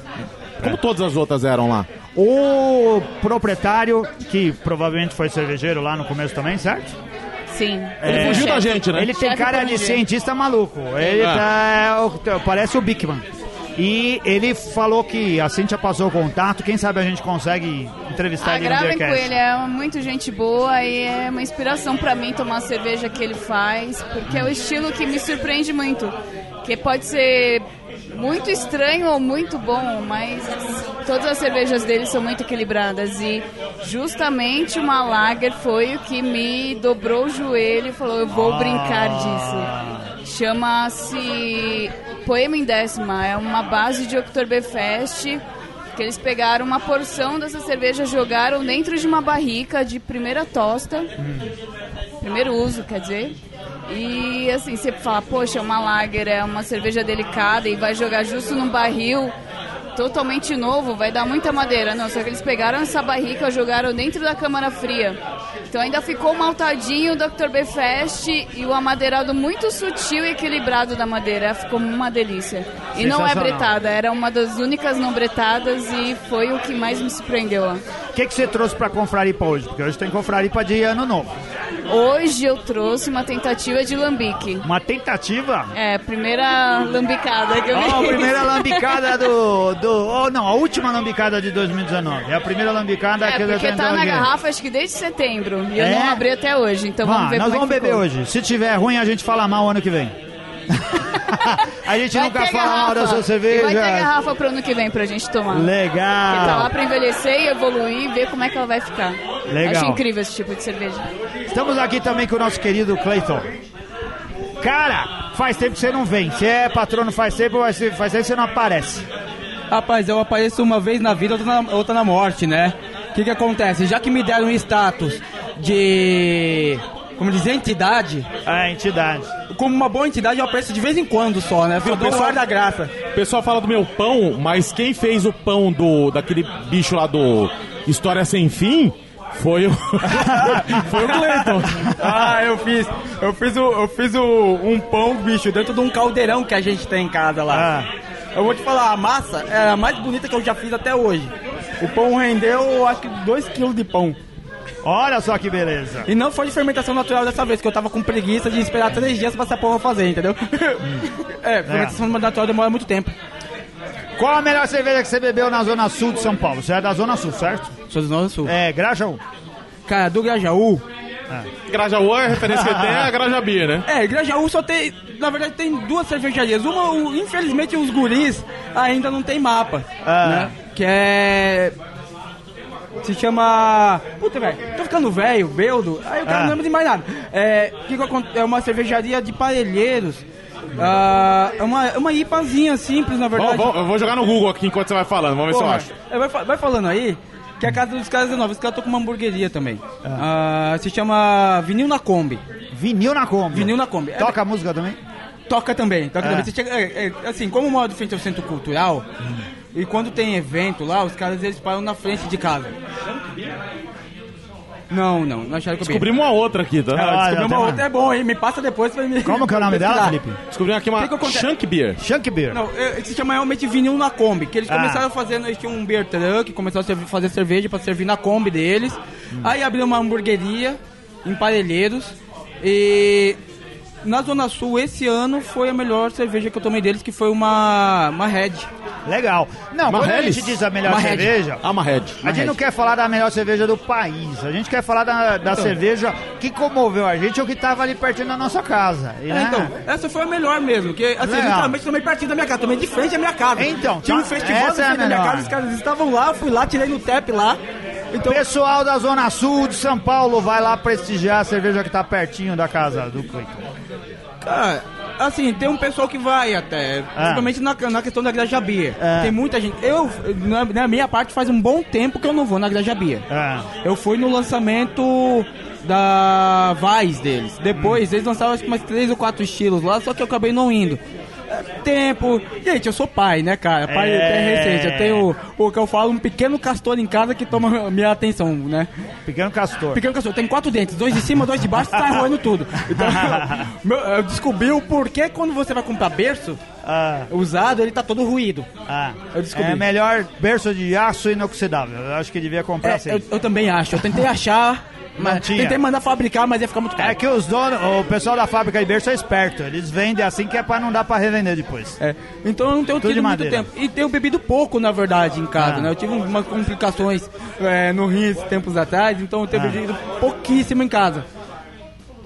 Como todas as outras eram lá. O proprietário, que provavelmente foi cervejeiro lá no começo também, certo? Sim. Ele fugiu da gente, né? Ele tem Chefe cara de cientista maluco. Ele Ah. tá, é o- parece o Bickman. E ele falou que a Cintia passou o contato. Quem sabe a gente consegue entrevistar Ah, ele no gravem com Beercast. ele, é muito gente boa e é uma inspiração pra mim tomar a cerveja que ele faz, porque é o estilo que me surpreende muito. Que pode ser muito estranho ou muito bom, mas todas as cervejas dele são muito equilibradas e justamente uma lager foi o que me dobrou o joelho e falou, eu vou brincar disso. Chama-se Poema em Décima, é uma base de Oktoberfest que eles pegaram uma porção dessa cerveja, jogaram dentro de uma barrica de primeira tosta, primeiro uso, quer dizer. E assim, você fala, poxa, uma lager, é uma cerveja delicada e vai jogar justo num barril totalmente novo, vai dar muita madeira. Não, só que eles pegaram essa barrica, jogaram dentro da câmara fria. Então ainda ficou maltadinho o Dr. Befest e o amadeirado muito sutil e equilibrado da madeira. Ficou uma delícia. E não é bretada, era uma das únicas não bretadas e foi o que mais me surpreendeu lá. O que, que você trouxe pra Confraripa hoje? Porque hoje tem Confraripa de ano novo. Hoje eu trouxe uma tentativa de lambique. Uma tentativa? É, primeira lambicada que eu vi. Ó, a primeira <laughs> lambicada do... do oh, não, a última lambicada de 2019. É a primeira lambicada É, que eu porque tá na aqui. garrafa acho que desde setembro. E eu É? não abri até hoje, então vamos Vá, ver nós é vamos beber ficou. hoje. Se tiver ruim, a gente fala mal ano que vem. <laughs> a gente Vai nunca fala mal da sua E cerveja. vai ter garrafa pro ano que vem pra gente tomar. Legal. Porque tá lá pra envelhecer e evoluir e ver como é que ela vai ficar. Legal. Acho incrível esse tipo de cerveja. Estamos aqui também com o nosso querido Clayton. Cara, faz tempo que você não vem. Você é patrono faz tempo, faz tempo faz tempo que você não aparece. Rapaz, eu apareço uma vez na vida, outra na, outra na morte, né? O que que acontece? Já que me deram um status de... Como dizer, entidade, É, entidade. como uma boa entidade eu apareço de vez em quando só, né? Porque o pessoal- da graça. O pessoal fala do meu pão, mas quem fez o pão do daquele bicho lá do História Sem Fim foi o <laughs> foi o Cleiton. Ah, eu fiz. Eu fiz, o, eu fiz o, um pão, bicho, dentro de um caldeirão que a gente tem em casa lá. Eu vou te falar, a massa é a mais bonita que eu já fiz até hoje. O pão rendeu, acho que 2 kg de pão. Olha só que beleza. E não foi de fermentação natural dessa vez, que eu tava com preguiça de esperar três dias pra essa porra fazer, entendeu? <laughs> é, fermentação natural demora muito tempo. Qual a melhor cerveja que você bebeu na Zona Sul de São Paulo? Você é da Zona Sul, certo? Sou do Norte Sul. É, Grajaú. Cara, do Grajaú. Grajaú, a referência que tem é a Grajabia, né? É, Grajaú só tem. Na verdade, tem duas cervejarias. Uma, o- infelizmente, os guris ainda não tem mapa. Ah. Né? Que é. Se chama. Puta, velho. Tô ficando velho, beldo. Aí o cara Ah. não lembra de mais nada. É, é uma cervejaria de parelheiros. Ah, é uma, é uma IPAzinha simples, na verdade. vamos- eu vou jogar no Google aqui enquanto você vai falando, vamos ver se eu Porra, acho. é, vai, vai falando aí que a casa dos caras é nova. Os caras estão com uma hamburgueria também. Ah, se chama Vinil na Kombi. Vinil na Kombi. Vinil na Kombi. É- Toca a música também? Toca também, toca É. também. Você chega- é, é, assim, como mora de frente ao centro cultural, e quando tem evento lá, os caras eles param na frente de casa. Não, não, não acharam que eu Descobrimos uma outra aqui, tá? Ah, Descobri tem uma uma. outra, é bom, hein? Me passa depois pra me. Como que é o nome dela. Felipe? Descobrimos aqui O que que uma? Shank Beer. Shank Beer. Não, é, se chama realmente vinil na Kombi, que eles Ah. começaram fazendo, eles tinham um beer truck, começaram a fazer cerveja pra servir na Kombi deles. Aí abriu uma hamburgueria em Parelheiros e na Zona Sul esse ano foi a melhor cerveja que eu tomei deles, que foi uma uma Red. Legal. Não, Uma quando a Helles? gente diz a melhor Uma Red. cerveja, Ah, uma Red. a gente não quer falar da melhor cerveja do país. A gente quer falar da, da cerveja que comoveu a gente ou que tava ali pertinho da nossa casa. E, É, né? então, essa foi a melhor mesmo, que assim, Legal. literalmente tomei pertinho da minha casa, tomei de frente à minha casa. Então, tinha um tá- festival essa de é a da minha casa, os caras estavam lá, eu fui lá, tirei no tap lá. Então, Pessoal da Zona Sul de São Paulo vai lá prestigiar a cerveja que tá pertinho da casa do Cleiton. Cara, assim, tem um pessoal que vai até, principalmente na, na questão da Graja Beer. Ah. Tem muita gente. Eu, na, na minha parte, faz um bom tempo que eu não vou na Graja Beer. Ah. Eu fui no lançamento da Vice deles. Depois, eles lançaram acho que mais três ou quatro estilos lá, só que eu acabei não indo. Tempo. Gente, eu sou pai, né, cara? Pai É. é recente. Eu tenho o que eu falo, um pequeno castor em casa que toma a minha atenção, né? Pequeno Castor. Pequeno cachorro, tem quatro dentes, dois de cima, dois de baixo, sai roendo tudo. Então, <laughs> meu, eu descobri o porquê quando você vai comprar berço Ah, usado, ele tá todo ruído. ah. Eu descobri. É melhor berço de aço inoxidável. Eu acho que devia comprar É, assim. eu, eu também acho. Eu tentei achar, mas tentei mandar fabricar, mas ia ficar muito caro. É que os donos, o pessoal da fábrica de berço é esperto. Eles vendem assim que é pra não dar pra revender depois. É, Então eu não tenho Tudo tido muito tempo. E tenho bebido pouco, na verdade, em casa, Ah. né? Eu tive umas complicações é, no rim tempos atrás, então eu tenho Ah. bebido pouquíssimo em casa.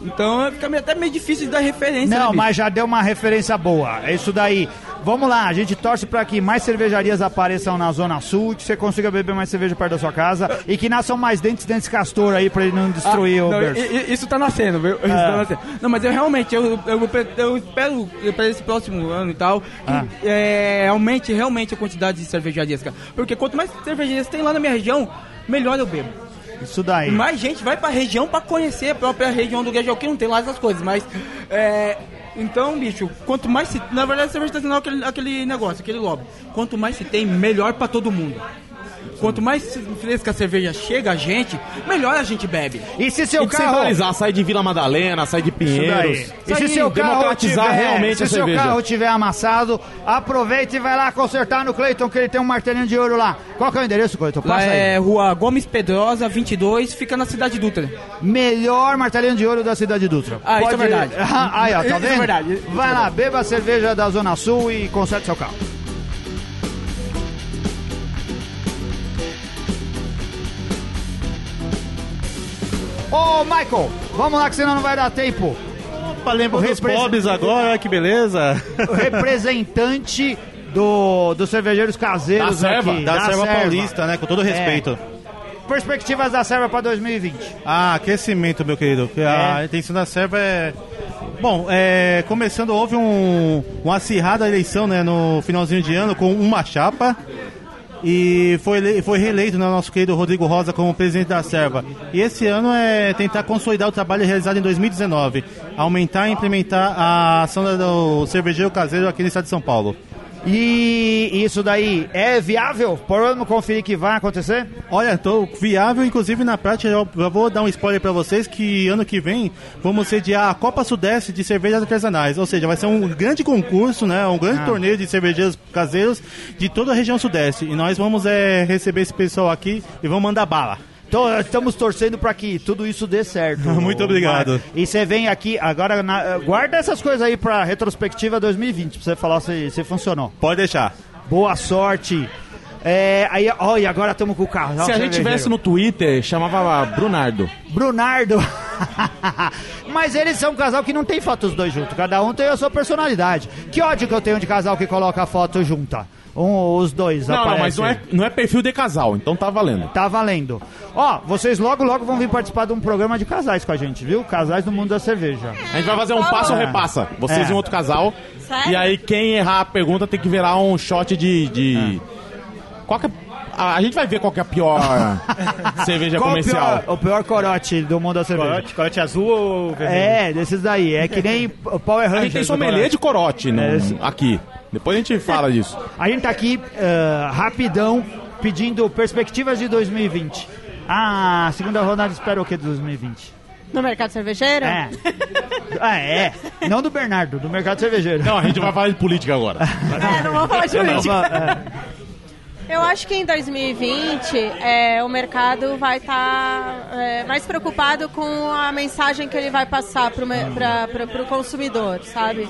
Então fica meio- até meio difícil de dar referência. né, Não, bicho? mas já deu uma referência boa. É isso daí. Vamos lá, a gente torce pra que mais cervejarias apareçam na Zona Sul, que você consiga beber mais cerveja perto da sua casa e que nasçam mais dentes dentes castor aí pra ele não destruir Ah, o não, Isso tá nascendo, viu? <laughs> Isso tá nascendo. Não, mas eu realmente, eu, eu, eu espero para esse próximo ano e tal, que Ah. é, aumente realmente a quantidade de cervejarias, cara. Porque quanto mais cervejarias tem lá na minha região, melhor eu bebo. Isso daí. Mais gente vai pra região pra conhecer a própria região do que não tem lá essas coisas, mas. É, então, bicho, quanto mais se. Na verdade, cerveja artesanal é aquele, aquele negócio, aquele lobby. Quanto mais se tem, melhor pra todo mundo. Quanto mais fresca a cerveja chega a gente, melhor a gente bebe. E se seu que carro... centralizar, sai de Vila Madalena, sai de. Pinheiros. E se seu carro tiver, realmente se a seu cerveja. carro tiver amassado, aproveita e vai lá consertar no Cleiton, que ele tem um martelinho de ouro lá. Qual que é o endereço, Cleiton? Lá Passa aí. é Rua Gomes Pedrosa, 22, fica na Cidade Dutra. Melhor martelinho de ouro da cidade de Dutra. Ah, isso é verdade. <laughs> aí, ó, tá Isso é vendo? verdade. Vai lá, beba a cerveja da Zona Sul e conserte seu carro. Ô, Michael, vamos lá que senão não vai dar tempo. Opa, lembra dos Represen- pobres agora, que beleza. O representante do, dos cervejeiros caseiros Da Serva, aqui. Da, Serva Serva. Paulista, né? Com todo respeito. Perspectivas da Serva para 2020. Ah, aquecimento, meu querido. A É. intenção da Serva é. Bom, é, começando, houve um, uma acirrada eleição né, no finalzinho de ano com uma chapa. E foi, foi reeleito né, nosso querido Rodrigo Rosa como presidente da Serva. E esse ano é tentar consolidar o trabalho realizado em 2019, aumentar e implementar a ação do cervejeiro caseiro aqui no estado de São Paulo. E isso daí é viável? Podemos conferir que vai acontecer? Olha, tô viável, inclusive na prática, eu já vou dar um spoiler pra vocês que ano que vem vamos sediar a Copa Sudeste de Cervejas Artesanais, ou seja, vai ser um grande concurso, né, um grande Ah. torneio de cervejeiros caseiros de toda a região Sudeste. E nós vamos é, receber esse pessoal aqui e vamos mandar bala. Então, estamos torcendo para que tudo isso dê certo. <laughs> Muito obrigado. E você vem aqui, agora, na- guarda essas coisas aí para retrospectiva 2020, pra você falar se, se funcionou. Pode deixar. Boa sorte. É, aí, ó, e agora estamos com o carro. Se a gente tivesse no Twitter, chamava Brunardo. Brunardo. <laughs> Mas eles são um casal que não tem fotos os dois juntos. Cada um tem a sua personalidade. Que ódio que eu tenho de casal que coloca a foto junta. Um, os dois Não, não, aparecem. mas não é, não é perfil de casal, então tá valendo. Tá valendo. Ó, vocês logo, logo vão vir participar de um programa de casais com a gente, viu? Casais do mundo da cerveja. A gente vai fazer um passo ou repassa. Vocês É. e um outro casal. Sério? E aí quem errar a pergunta tem que virar um shot de. de... Qual que é... A a gente vai ver qual que é a pior <laughs> cerveja Qual o comercial. pior, o pior corote do mundo da cerveja? Corote, corote azul ou vermelho? É, desses daí. É que nem o <laughs> Power A Rangers. gente tem do sommelier de corote no- É, aqui. Depois a gente fala disso. A gente tá aqui ah, rapidão pedindo perspectivas de 2020. Ah, a segunda rodada espera o que de 2020? No mercado cervejeiro? É. <laughs> ah, é. Não do Bernardo, do mercado cervejeiro. Não, a gente vai falar de política agora. É, não vamos falar de política. É. Eu acho que em 2020 é, o mercado vai estar mais preocupado com a mensagem que ele vai passar para o consumidor, sabe?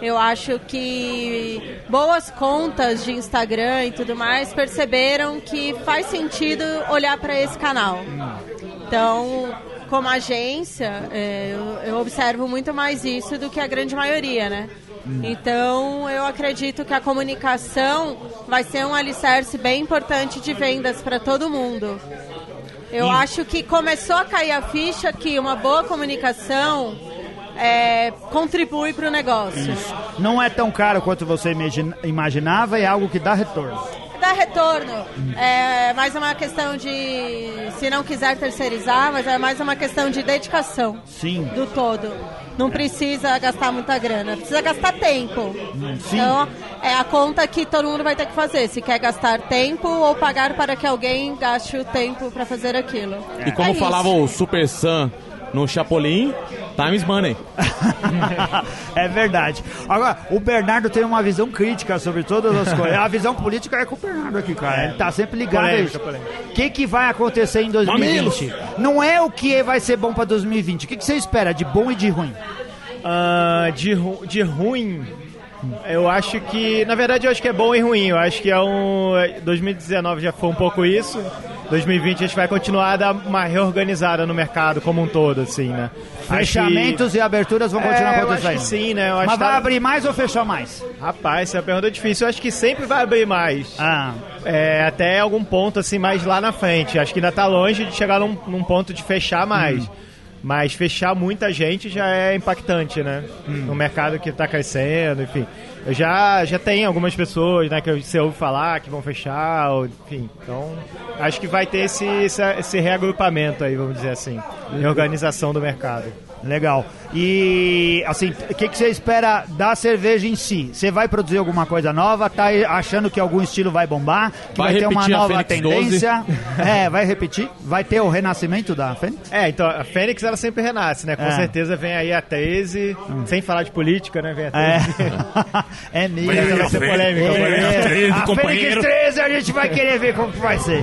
Eu acho que boas contas de Instagram e tudo mais perceberam que faz sentido olhar para esse canal. Então, como agência, é, eu observo muito mais isso do que a grande maioria, né? Então, eu acredito que a comunicação vai ser um alicerce bem importante de vendas para todo mundo. Eu acho que começou a cair a ficha que uma boa comunicação é, contribui para o negócio. Não é tão caro quanto você imagina- imaginava, é algo que dá retorno. Dá retorno. É mais uma questão de, se não quiser terceirizar, mas é mais uma questão de dedicação Sim. do todo. Não precisa gastar muita grana, precisa gastar tempo. sim. Então, é a conta que todo mundo vai ter que fazer. Se quer gastar tempo ou pagar para que alguém gaste o tempo para fazer aquilo. E como É falava isso. o Super Sam no Chapolin, times money. <laughs> é verdade. Agora, o Bernardo tem uma visão crítica sobre todas as coisas. <laughs> A visão política é com o Bernardo aqui, cara. Ele tá sempre ligado a isso. O que, que vai acontecer em 2020? Não é o que vai ser bom pra 2020. O que, que você espera de bom e de ruim? Ah, de, ru- de ruim, eu acho que. Na verdade, eu acho que é bom e ruim. Eu acho que é um. 2019 já foi um pouco isso. 2020 a gente vai continuar a dar uma reorganizada no mercado como um todo, assim, né? Fechamentos e aberturas vão que- continuar é, acontecendo. que sim, né? Eu acho Mas que vai tá- abrir mais ou fechar mais? Rapaz, essa é pergunta difícil. Eu acho que sempre vai abrir mais. Ah, É, até algum ponto assim mais lá na frente. Acho que ainda tá longe de chegar num, num ponto de fechar mais. Hum. Mas fechar muita gente já é impactante, né? Hum. No mercado que tá crescendo, enfim. Eu já, já tenho algumas pessoas, né, que você ouve falar que vão fechar, enfim. Então, acho que vai ter esse, esse, esse reagrupamento aí, vamos dizer assim. Reorganização do mercado. Legal. E, assim, o que, que você espera da cerveja em si? Você vai produzir alguma coisa nova? Tá achando que algum estilo vai bombar? Que Vai vai, ter uma nova tendência? <laughs> É, vai repetir? Vai ter o renascimento da Fênix? É, então a Fênix ela sempre renasce, né? Com É. certeza vem aí a 13, sem falar de política, né? Vem a 13. É, <laughs> é mesmo. Essa vai ser polêmica. É. A Fênix 13 a gente vai querer ver como que vai ser.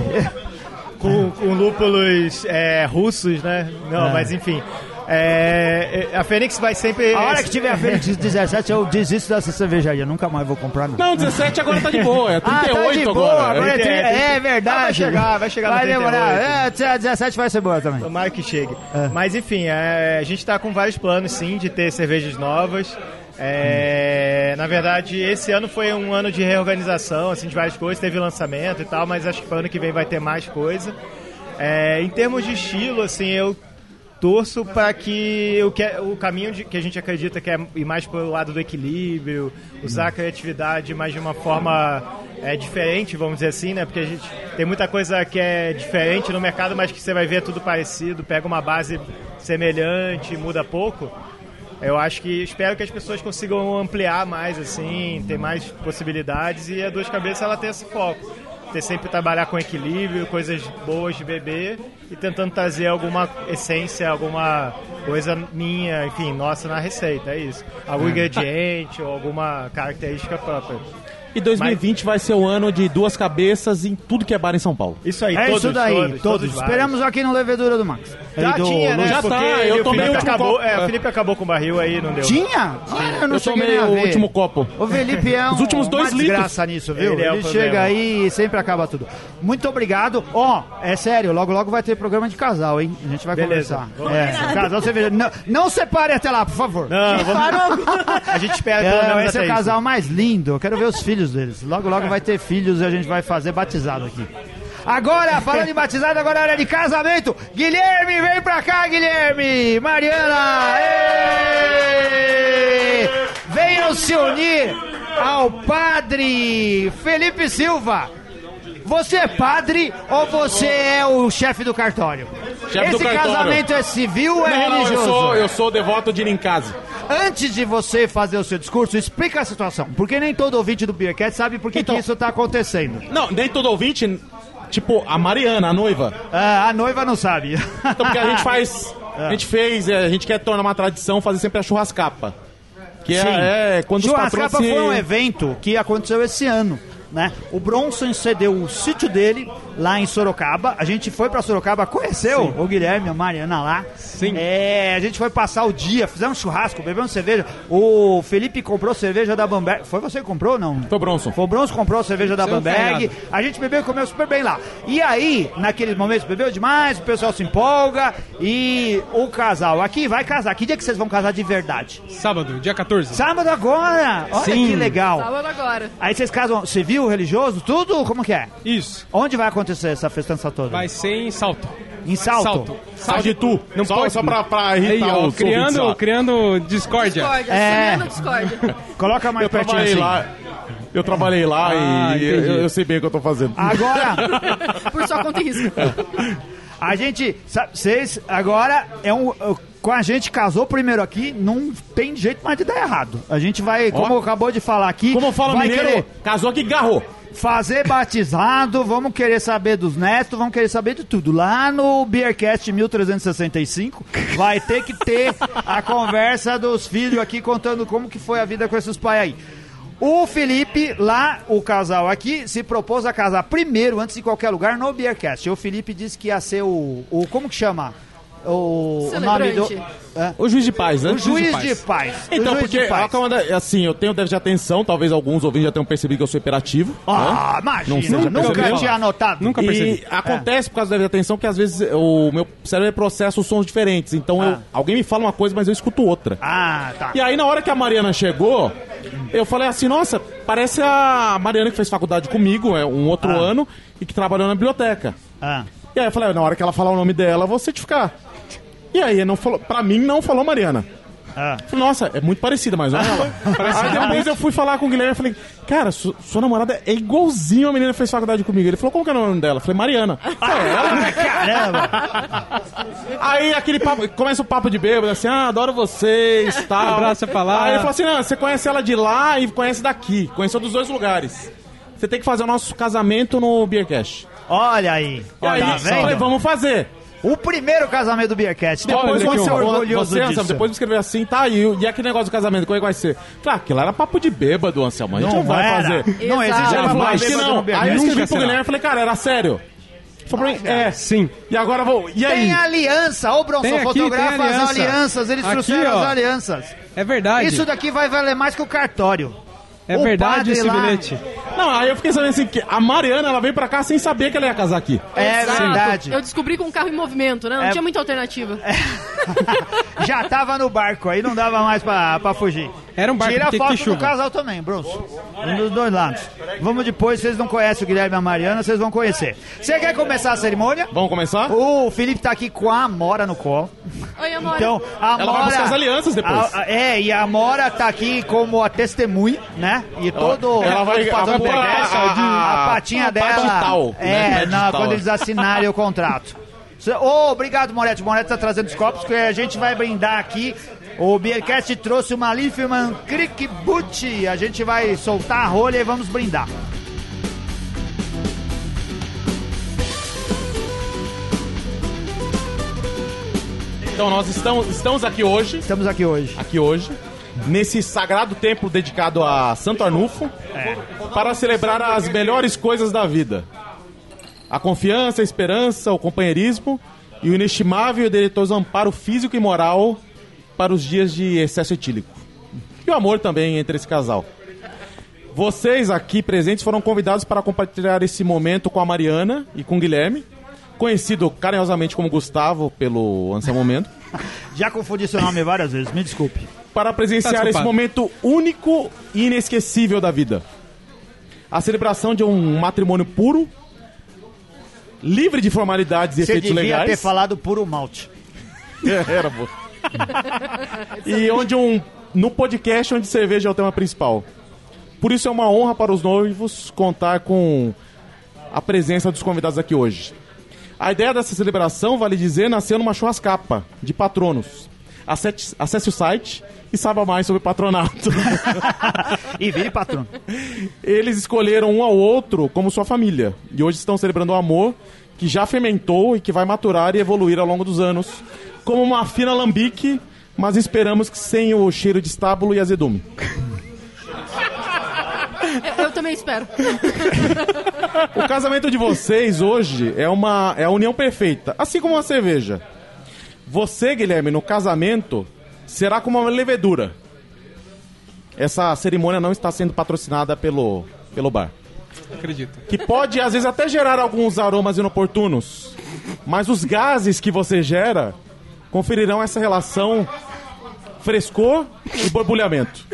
com, com lúpulos é, russos, né? Não, É. mas enfim. É, é, a Fênix vai sempre. A hora que tiver a Fênix 17, eu desisto dessa cervejaria. Nunca mais vou comprar, não. Não, 17 agora tá de boa, é 38 ah, tá de boa, agora. agora é, É, tri- é, é verdade. vai chegar, vai chegar Vai demorar. 38. É, 17 vai ser boa também. Tomara que chegue. É. Mas enfim, é, a gente tá com vários planos sim de ter cervejas novas. É, Na verdade, esse ano foi um ano de reorganização, assim, de várias coisas, teve lançamento e tal, mas acho que pro ano que vem vai ter mais coisa. É, em termos de estilo, assim, eu torço para que o, que o caminho de- que a gente acredita que é ir mais para o lado do equilíbrio, usar a criatividade mais de uma forma é, diferente, vamos dizer assim, né? Porque a gente tem muita coisa que é diferente no mercado, mas que você vai ver tudo parecido, pega uma base semelhante, muda pouco. Eu acho que espero que as pessoas consigam ampliar mais, assim, ter mais possibilidades e a Duas Cabeças ela tem esse foco. Ter sempre trabalhar com equilíbrio, coisas boas de beber e tentando trazer alguma essência, alguma coisa minha, enfim, nossa na receita, é isso. Algum ingrediente ou alguma característica própria. E 2020 vai ser o ano de duas cabeças em tudo que é bar em São Paulo. Isso aí, É todos, isso daí, todos, todos. vários. Esperamos aqui no Levedura do Max. Já do tinha, né? Já Porque tá, ele- eu tomei o último acabou, copo. é, o Felipe acabou com o barril aí, não deu. Tinha? Ah, eu não Eu tomei o último copo. O Felipe é <laughs> um, Os últimos dois uma litros. desgraça nisso, viu? Ele Ele, é problema. chega aí e sempre acaba tudo. Muito obrigado. Ó, é sério, logo logo vai ter ser programa de casal, hein? A gente vai Beleza. conversar. É, casal cervejeiro. Não, não separe até lá, por favor. Não, vamos... <laughs> A gente espera É, esse é até o casal mais lindo. Eu quero ver os filhos deles. Logo, logo vai ter filhos e a gente vai fazer batizado aqui. Agora, falando em batizado, agora é hora de casamento. Guilherme, vem pra cá, Guilherme! Mariana! Venham se unir ao padre Felipe Silva. Você é padre ou você é o chefe do cartório? Chefe do Esse cartório. casamento é civil ou é Não, não, religioso? eu sou, eu sou devoto de Ninkasi. Antes de você fazer o seu discurso, explica a situação. Porque nem todo ouvinte do Beercat sabe por que, Então- que isso tá acontecendo. Não, nem todo ouvinte, tipo a Mariana, a noiva. Ah, a noiva não sabe. Então, porque a gente <laughs> faz. A gente fez, é, a gente quer tornar uma tradição fazer sempre a churrascapa. Que Sim. é, é quando os Churrascapa patrões. se- foi um evento que aconteceu esse ano. Né? O Bronson cedeu o sítio dele lá em Sorocaba. A gente foi pra Sorocaba, conheceu o Guilherme, a Mariana lá. Sim. É, a gente foi passar o dia, fizemos churrasco, bebemos cerveja. O Felipe comprou cerveja da Bamberg. Foi você que comprou ou não? Foi o Bronson. Foi o Bronson que comprou a cerveja da não Bamberg. A gente bebeu e comeu super bem lá. E aí, naqueles momentos, bebeu demais, o pessoal se empolga e o casal aqui vai casar. Que dia que vocês vão casar de verdade? Sábado, dia 14. Sábado agora! Olha Sim. que legal. Sábado agora. Aí vocês casam civil, religioso, tudo? Como que é? Isso. Onde vai acontecer essa festança toda? Vai ser em salto. Em Salto? Salto. Só de tu. Não só, pode- só pra, pra Aí, irritar ó, os ouvintes criando, criando discórdia. Discórdia, É. discórdia. <laughs> Coloca mais Eu pertinho trabalhei assim. lá. Eu trabalhei lá Ah, e eu, eu sei bem o que eu tô fazendo. Agora, <laughs> Por sua conta e risco. a gente, vocês, agora é um, com a gente casou primeiro aqui, não tem jeito mais de dar errado. A gente vai, como acabou de falar aqui, Como fala o mineiro, querer casou aqui, garrou. Fazer batizado, vamos querer saber dos netos, vamos querer saber de tudo. Lá no Beercast 1365 vai ter que ter a conversa dos filhos aqui contando como que foi a vida com esses pais aí. O Felipe, lá, o casal aqui, se propôs a casar primeiro, antes de qualquer lugar, no Beercast. O Felipe disse que ia ser o. o como que chama? O, o nome do. É? O juiz de paz, né? O juiz de paz. O Então, juiz porque, de paz. assim, eu tenho déficit de atenção, talvez alguns ouvintes já tenham percebido que eu sou hiperativo. Ah, né? imagina, Não sei, já nunca percebeu? tinha anotado. Nunca E percebi. acontece por causa da déficit de atenção que às vezes o meu cérebro processa os sons diferentes. Então, eu- Ah. alguém me fala uma coisa, mas eu escuto outra. Ah, tá. E aí, na hora que a Mariana chegou, eu falei assim: nossa, parece a Mariana que fez faculdade comigo, é um outro Ah. ano, e que trabalhou na biblioteca. Ah. E aí eu falei: na hora que ela falar o nome dela, eu vou certificar. E aí, não falou, pra mim, não falou Mariana. Ah. Falei, nossa, é muito parecida, mas olha ela. <laughs> aí depois eu fui falar com o Guilherme e falei, cara, su- sua namorada é igualzinho a menina que fez faculdade comigo. Ele falou, como que é o nome dela? Eu falei, Mariana. Falei, ela? <laughs> Caramba! Aí aquele papo, começa o papo de bêbado, assim, ah, adoro vocês, tal. Abraça pra lá. Aí ele falou assim, não, você conhece ela de lá e conhece daqui. Conheceu dos dois lugares. Você tem que fazer o nosso casamento no Beercast. Olha aí. E aí, tá eu falei, vamos fazer. O primeiro casamento do Beercast. Depois aqui, você é orgulhoso você, disso. Anselmo, depois me escreveu assim, tá, e, e aquele negócio do casamento, como é que vai ser? Claro, aquilo era papo de bêbado, Anselmo, a gente não, vai era. fazer. Não Exato. existe falou, mais acho que não. Aí eu escrevi pro. Guilherme e falei, cara, era sério. Falou mim, é. Sim. E agora eu vou. E aí? Tem aliança. Ô, Bronson, Tem aqui, fotografa tem as aliança. alianças. Eles Aqui, trouxeram ó. as alianças. É verdade. Isso daqui vai valer mais que o cartório. É o verdade esse lá- bilhete. Não, aí eu fiquei sabendo assim, que a Mariana, ela veio pra cá sem saber que ela ia casar aqui. É Exato. verdade. Eu descobri com um carro em movimento, né? Não É- tinha muita alternativa. <laughs> Já tava no barco aí, não dava mais pra, pra fugir. Era um barco Tira a que- foto que do casal também, Bronson. Um dos dois lados. Vamos depois, vocês não conhecem o Guilherme e a Mariana, vocês vão conhecer. Você quer começar a cerimônia? Vamos começar? O Felipe tá aqui com a Amora no colo. Oi, amor. Então, a Ela vai Amora. buscar as alianças depois. A- a- é, e a Amora tá aqui como a testemunha, né? E todo. ela vai- ela vai pôr a- a- a patinha a dela. digital, é, né? Na- quando eles assinarem o contrato. Ô, obrigado, Moretti. O Moretti tá trazendo os copos que a gente vai brindar aqui. O Beercast trouxe uma Liefman Crick Boot. A gente vai soltar a rolha e vamos brindar. Então nós estamos, estamos aqui hoje, Estamos aqui hoje. aqui hoje, nesse sagrado templo dedicado a Santo Arnulfo, para celebrar as melhores coisas da vida. A confiança, a esperança, o companheirismo e o inestimável e deleitoso amparo físico e moral para os dias de excesso etílico. E o amor também entre esse casal. Vocês aqui presentes foram convidados para compartilhar esse momento com a Mariana e com o Guilherme, conhecido carinhosamente como Gustavo pelo Anselmo Momento, <laughs> Já confundi seu nome várias vezes, me desculpe. para presenciar Tá esse momento único e inesquecível da vida. A celebração de um matrimônio puro, livre de formalidades e Você efeitos devia legais. ter falado puro malte. <laughs> É, Era, pô. <laughs> e onde um. No podcast onde cerveja é o tema principal. Por isso é uma honra para os noivos contar com a presença dos convidados aqui hoje. A ideia dessa celebração, vale dizer, nasceu numa churrascapa de patronos. Acesse, acesse o site e saiba mais sobre patronato. <laughs> E vire patrão. Eles escolheram um ao outro como sua família. E hoje estão celebrando o amor que já fermentou e que vai maturar e evoluir ao longo dos anos. Como uma fina lambique, mas esperamos que sem o cheiro de estábulo e azedume. Eu, eu também espero. O casamento de vocês hoje é uma é a união perfeita, assim como uma cerveja. Você, Guilherme, no casamento será como uma levedura. Essa cerimônia não está sendo patrocinada pelo pelo bar. Acredito. que pode às vezes até gerar alguns aromas inoportunos, mas os gases que você gera conferirão essa relação frescor e borbulhamento.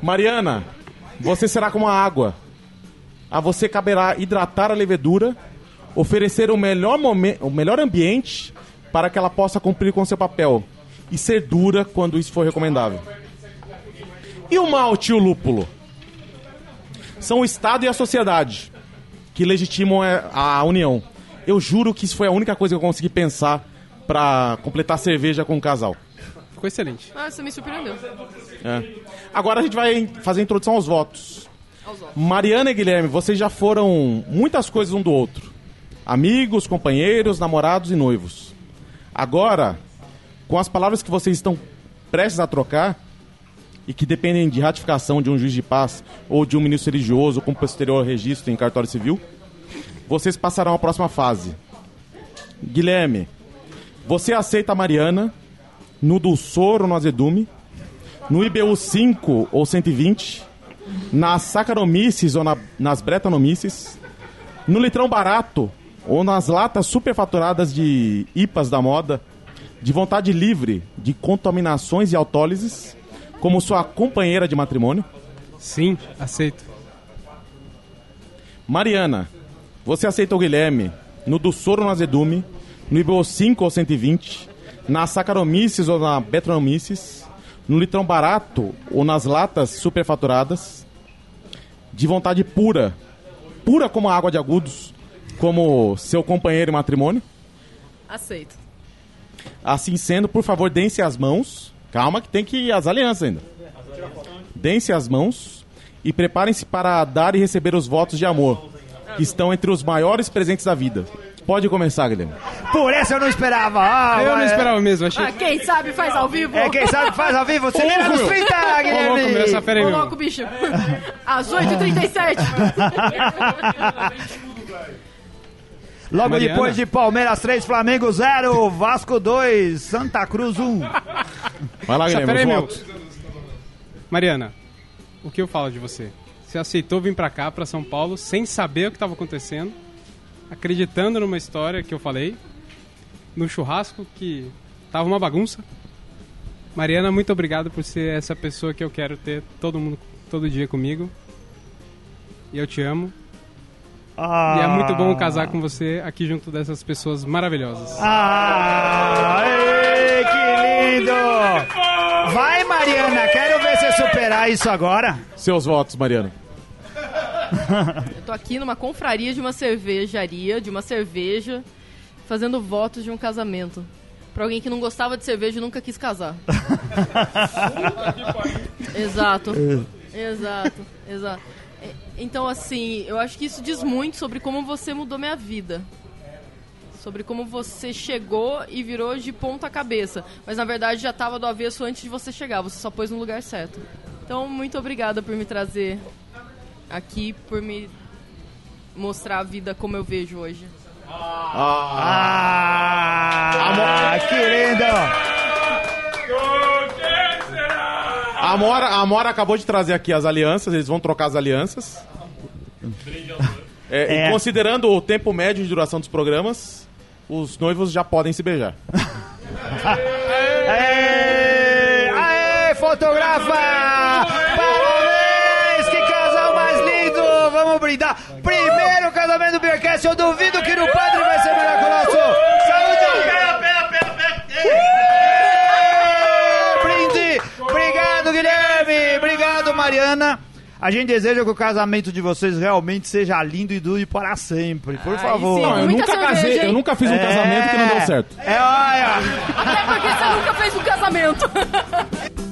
Mariana, você será como a água. A você caberá hidratar a levedura, oferecer o melhor, o melhor ambiente para que ela possa cumprir com seu papel e ser dura quando isso for recomendável. E o malte e o lúpulo? são o Estado e a sociedade que legitimam é, a união. Eu juro que isso foi a única coisa que eu consegui pensar pra completar cerveja com o casal. Ficou excelente. Ah, você me surpreendeu. É. Agora a gente vai fazer a introdução aos votos. Aos votos. Mariana e Guilherme, vocês já foram muitas coisas um do outro: amigos, companheiros, namorados e noivos. Agora, com as palavras que vocês estão prestes a trocar e que dependem de ratificação de um juiz de paz ou de um ministro religioso com posterior registro em cartório civil, vocês passarão à próxima fase. Guilherme, você aceita a Mariana no Dulçor ou no Azedume, no IBU 5 ou 120, nas Saccharomyces ou na- nas Bretanomyces, no litrão barato ou nas latas superfaturadas de IPAs da moda, de vontade livre de contaminações e autólises, como sua companheira de matrimônio? Sim, aceito. Mariana, você aceita o Guilherme no do Soro no Azedume, no IBO 5 ou 120, na Saccharomyces ou na Betronomyces, no litrão barato ou nas latas superfaturadas, de vontade pura, pura como a água de agudos, como seu companheiro em matrimônio? Aceito. Assim sendo, por favor, deem-se as mãos. Calma que tem que ir as alianças ainda. Deem-se as mãos e preparem-se para dar e receber os votos de amor, que estão entre os maiores presentes da vida. Pode começar, Guilherme. Por essa eu não esperava. Ah, Eu não esperava mesmo, achei. Ah, quem sabe faz ao vivo. É, quem sabe faz ao vivo. Você lembra nos 30, Ô, louco, Guilherme? nessa fera aí, Ô, meu. louco, bicho. Às 8h37. Logo Mariana. depois de Palmeiras 3, Flamengo 0, Vasco 2, Santa Cruz 1. Vai lá, Guilherme, aí, meu. Mariana, o que eu falo de você? Você aceitou vir pra cá, pra São Paulo, sem saber o que estava acontecendo, acreditando numa história que eu falei, no churrasco que tava uma bagunça. Mariana, muito obrigado por ser essa pessoa que eu quero ter todo mundo todo dia comigo. E eu te amo. E é muito bom casar com você aqui junto dessas pessoas maravilhosas. Ah, ei, que lindo! Vai, Mariana, quero ver você superar isso agora. Seus votos, Mariana. Eu tô aqui numa confraria de uma cervejaria, de uma cerveja, fazendo votos de um casamento. Pra alguém que não gostava de cerveja e nunca quis casar. exato. Exato, exato. É, Então, assim, eu acho que isso diz muito sobre como você mudou minha vida. Sobre como você chegou e virou de ponta cabeça. Mas na verdade já tava do avesso antes de você chegar, você só pôs no lugar certo. Então, muito obrigada por me trazer aqui, por me mostrar a vida como eu vejo hoje. Ah, que lindo! A Amora, a Amora acabou de trazer aqui as alianças, eles vão trocar as alianças. É, e É. considerando o tempo médio de duração dos programas, os noivos já podem se beijar. <laughs> Aê! Aê, fotografa! Parabéns! Que casal mais lindo! Vamos brindar. Primeiro casamento do Beercast, eu duvido que no padre vai ser melhor que o nosso. Saúde! Ê, Brinde! Obrigado, Guilherme! Obrigado, Mariana! A gente deseja que o casamento de vocês realmente seja lindo e dure para sempre. Por favor. sim. Não, eu Muita nunca cerveja, casei, hein? eu nunca fiz um É. casamento que não deu certo. É, olha! Até porque você nunca fez um casamento. <laughs>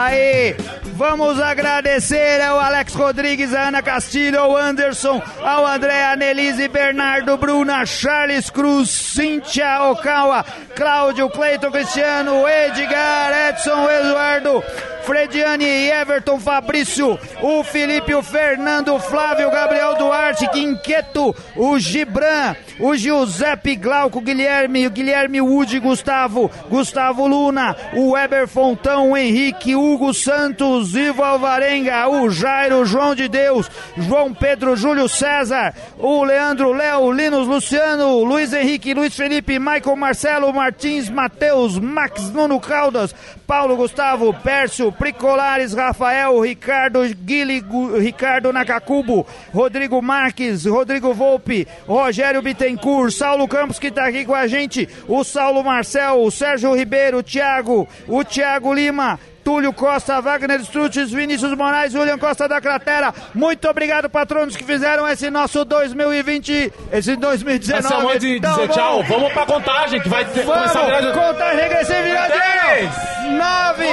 Aí, vamos agradecer ao Alex Rodrigues, a Ana Castilho, ao Anderson, ao André, a Nelise, Bernardo, Bruna, Charles Cruz, Cíntia Okawa, Cláudio, Cleiton Cristiano, Edgar, Edson, Eduardo, Frediane, Everton, Fabrício, o Felipe, o Fernando, o Flávio, o Gabriel Duarte, Quinqueto, o Gibran, o Giuseppe Glauco, Guilherme, o Guilherme Wood, Gustavo, Gustavo Luna, o Weber Fontão, o Henrique, Hugo Santos, Ivo Alvarenga, o Jairo, João de Deus, João Pedro, Júlio César, o Leandro Léo, Linus Luciano, Luiz Henrique, Luiz Felipe, Michael Marcelo, Martins, Matheus, Max Nuno Caldas, Paulo Gustavo, Pércio, Pricolares, Rafael, Ricardo, Guili, Gu- Ricardo Nakakubo, Rodrigo Marques, Rodrigo Volpe, Rogério Bittencourt, Saulo Campos que está aqui com a gente, o Saulo Marcel, o Sérgio Ribeiro, o Thiago, o Thiago Lima, Túlio Costa, Wagner Strutz, Vinícius Moraes, William Costa da Cratera. Muito obrigado, patronos, que fizeram esse nosso 2020, esse 2019. Essa é hora de tão dizer tchau. Vamos pra contagem que vai ter, Vamos, começar a virar... conta regressiva virada. Nove,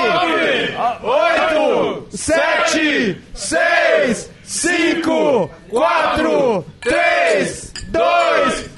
oito, sete, seis, cinco, quatro, três, dois,